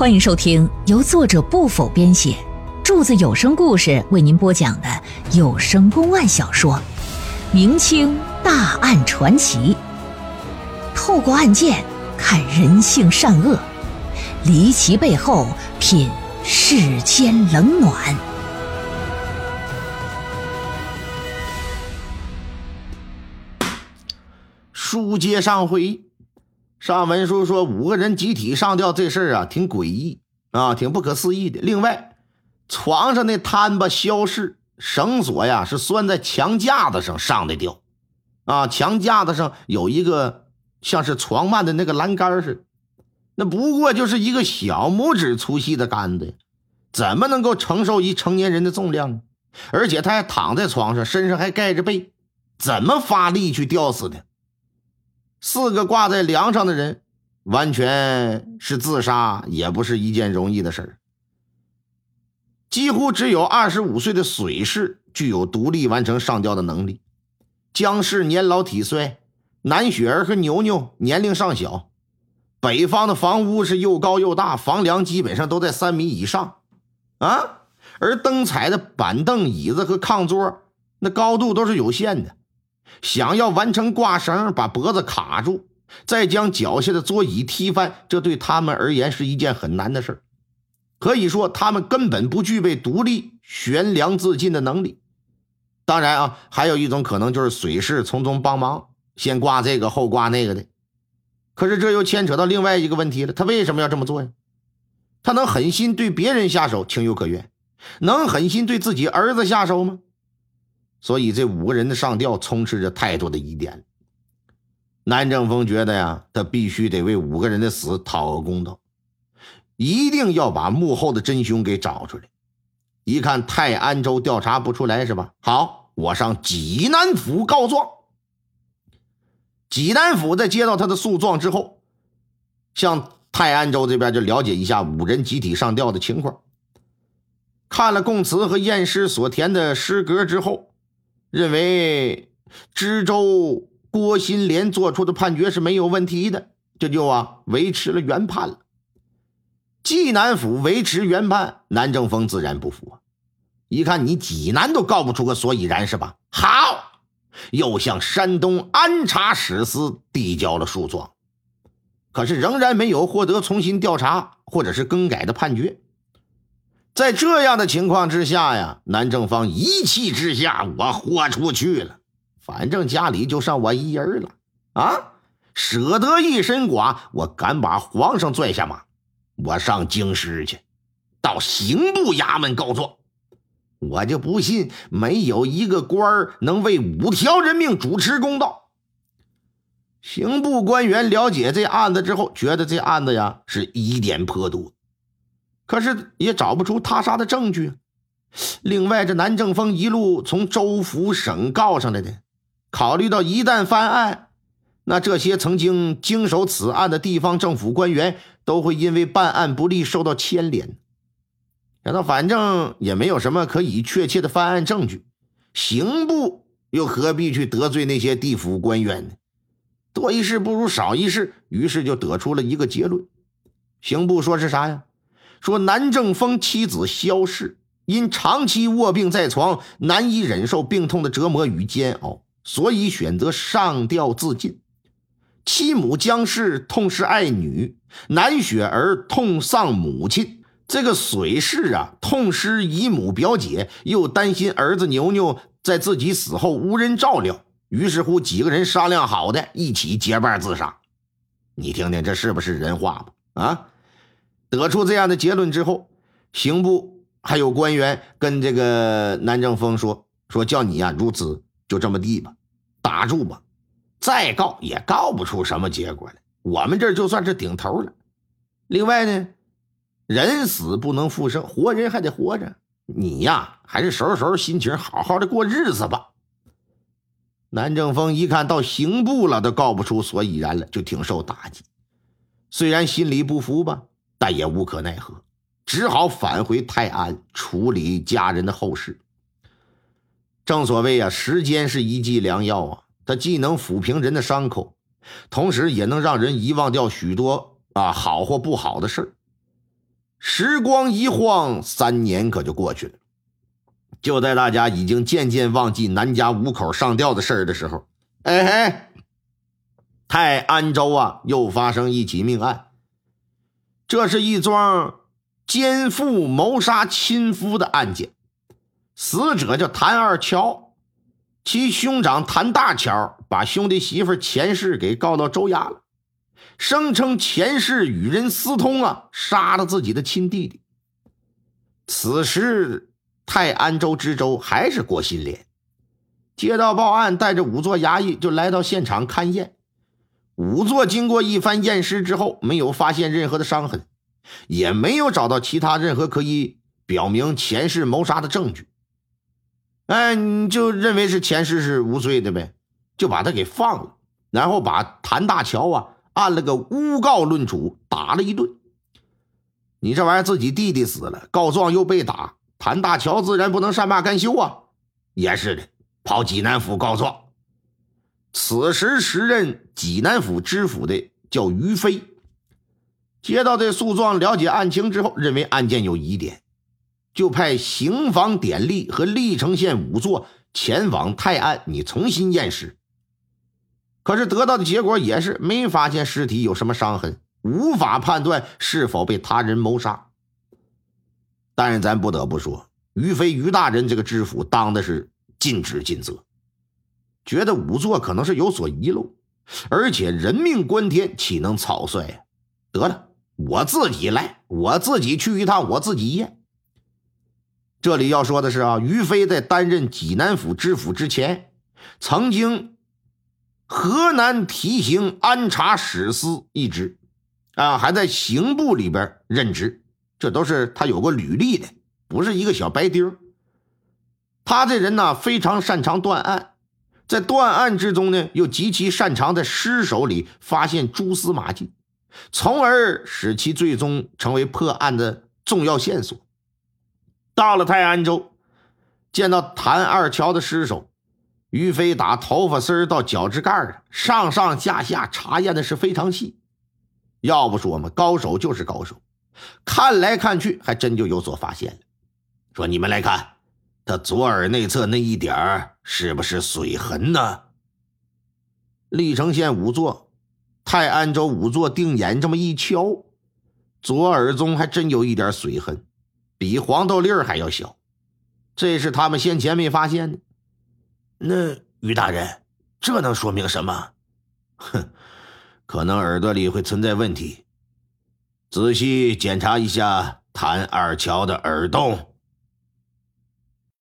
欢迎收听由作者不否编写，柱子有声故事为您播讲的有声公案小说《明清大案传奇》，透过案件看人性善恶，离奇背后品世间冷暖。书接上回。上文书说，五个人集体上吊这事儿啊，挺诡异啊，挺不可思议的。另外，床上那摊吧消失，绳索呀是拴在墙架子上上的吊，啊，墙架子上有一个像是床幔的那个栏杆似的，那不过就是一个小拇指粗细的杆子，怎么能够承受一成年人的重量呢？而且他还躺在床上，身上还盖着被，怎么发力去吊死的？四个挂在梁上的人，完全是自杀，也不是一件容易的事儿。几乎只有二十五岁的水氏具有独立完成上吊的能力。姜氏年老体衰，南雪儿和牛牛年龄尚小。北方的房屋是又高又大，房梁基本上都在三米以上啊。而灯彩的板凳、椅子和炕桌，那高度都是有限的。想要完成挂绳，把脖子卡住，再将脚下的桌椅踢翻，这对他们而言是一件很难的事可以说，他们根本不具备独立悬梁自尽的能力。当然啊，还有一种可能就是水氏从中帮忙，先挂这个后挂那个的。可是这又牵扯到另外一个问题了：他为什么要这么做呀？他能狠心对别人下手，情有可原；能狠心对自己儿子下手吗？所以，这五个人的上吊充斥着太多的疑点。南正峰觉得呀，他必须得为五个人的死讨个公道，一定要把幕后的真凶给找出来。一看泰安州调查不出来是吧？好，我上济南府告状。济南府在接到他的诉状之后，向泰安州这边就了解一下五人集体上吊的情况。看了供词和验尸所填的诗格之后。认为知州郭新莲做出的判决是没有问题的，这就啊维持了原判了。济南府维持原判，南正峰自然不服啊！一看你济南都告不出个所以然，是吧？好，又向山东安察使司递交了诉状，可是仍然没有获得重新调查或者是更改的判决。在这样的情况之下呀，南正方一气之下，我豁出去了。反正家里就剩我一人了啊，舍得一身剐，我敢把皇上拽下马。我上京师去，到刑部衙门告状。我就不信没有一个官能为五条人命主持公道。刑部官员了解这案子之后，觉得这案子呀是疑点颇多。可是也找不出他杀的证据。另外，这南正峰一路从州府省告上来的，考虑到一旦翻案，那这些曾经经手此案的地方政府官员都会因为办案不力受到牵连。那反正也没有什么可以确切的翻案证据，刑部又何必去得罪那些地府官员呢？多一事不如少一事，于是就得出了一个结论。刑部说是啥呀？说南正峰妻子萧氏因长期卧病在床，难以忍受病痛的折磨与煎熬，所以选择上吊自尽。妻母姜氏痛失爱女，南雪儿痛丧母亲，这个水氏啊痛失姨母表姐，又担心儿子牛牛在自己死后无人照料，于是乎几个人商量好的，一起结伴自杀。你听听，这是不是人话吧？啊？得出这样的结论之后，刑部还有官员跟这个南正峰说：“说叫你呀，如此就这么地吧，打住吧，再告也告不出什么结果来。我们这就算是顶头了。另外呢，人死不能复生，活人还得活着。你呀，还是收拾收拾心情，好好的过日子吧。”南正峰一看到刑部了，都告不出所以然了，就挺受打击。虽然心里不服吧。但也无可奈何，只好返回泰安处理家人的后事。正所谓啊，时间是一剂良药啊，它既能抚平人的伤口，同时也能让人遗忘掉许多啊好或不好的事时光一晃，三年可就过去了。就在大家已经渐渐忘记南家五口上吊的事儿的时候，哎嘿，泰安州啊，又发生一起命案。这是一桩奸夫谋杀亲夫的案件，死者叫谭二乔，其兄长谭大乔把兄弟媳妇钱氏给告到州衙了。声称前世与人私通啊，杀了自己的亲弟弟。此时泰安州知州还是郭新莲，接到报案，带着仵作衙役就来到现场勘验。仵作经过一番验尸之后，没有发现任何的伤痕，也没有找到其他任何可以表明前世谋杀的证据。哎，你就认为是前世是无罪的呗，就把他给放了，然后把谭大乔啊。按了个诬告论处，打了一顿。你这玩意儿自己弟弟死了，告状又被打，谭大乔自然不能善罢甘休啊！也是的，跑济南府告状。此时时任济南府知府的叫于飞，接到这诉状，了解案情之后，认为案件有疑点，就派刑房典吏和历城县仵作前往泰安，你重新验尸。可是得到的结果也是没发现尸体有什么伤痕，无法判断是否被他人谋杀。但是咱不得不说，于飞于大人这个知府当的是尽职尽责，觉得仵作可能是有所遗漏，而且人命关天，岂能草率呀？得了，我自己来，我自己去一趟，我自己验。这里要说的是啊，于飞在担任济南府知府之前，曾经。河南提刑安察使司一职，啊，还在刑部里边任职，这都是他有过履历的，不是一个小白丁他这人呢，非常擅长断案，在断案之中呢，又极其擅长在尸首里发现蛛丝马迹，从而使其最终成为破案的重要线索。到了泰安州，见到谭二桥的尸首。于飞打头发丝到脚趾盖上上下下查验的是非常细。要不说嘛，高手就是高手。看来看去，还真就有所发现了。说你们来看，他左耳内侧那一点儿是不是水痕呢？历城县仵作、泰安州仵作定眼这么一瞧，左耳中还真有一点水痕，比黄豆粒儿还要小。这是他们先前没发现的。那于大人，这能说明什么？哼，可能耳朵里会存在问题。仔细检查一下谭二乔的耳洞。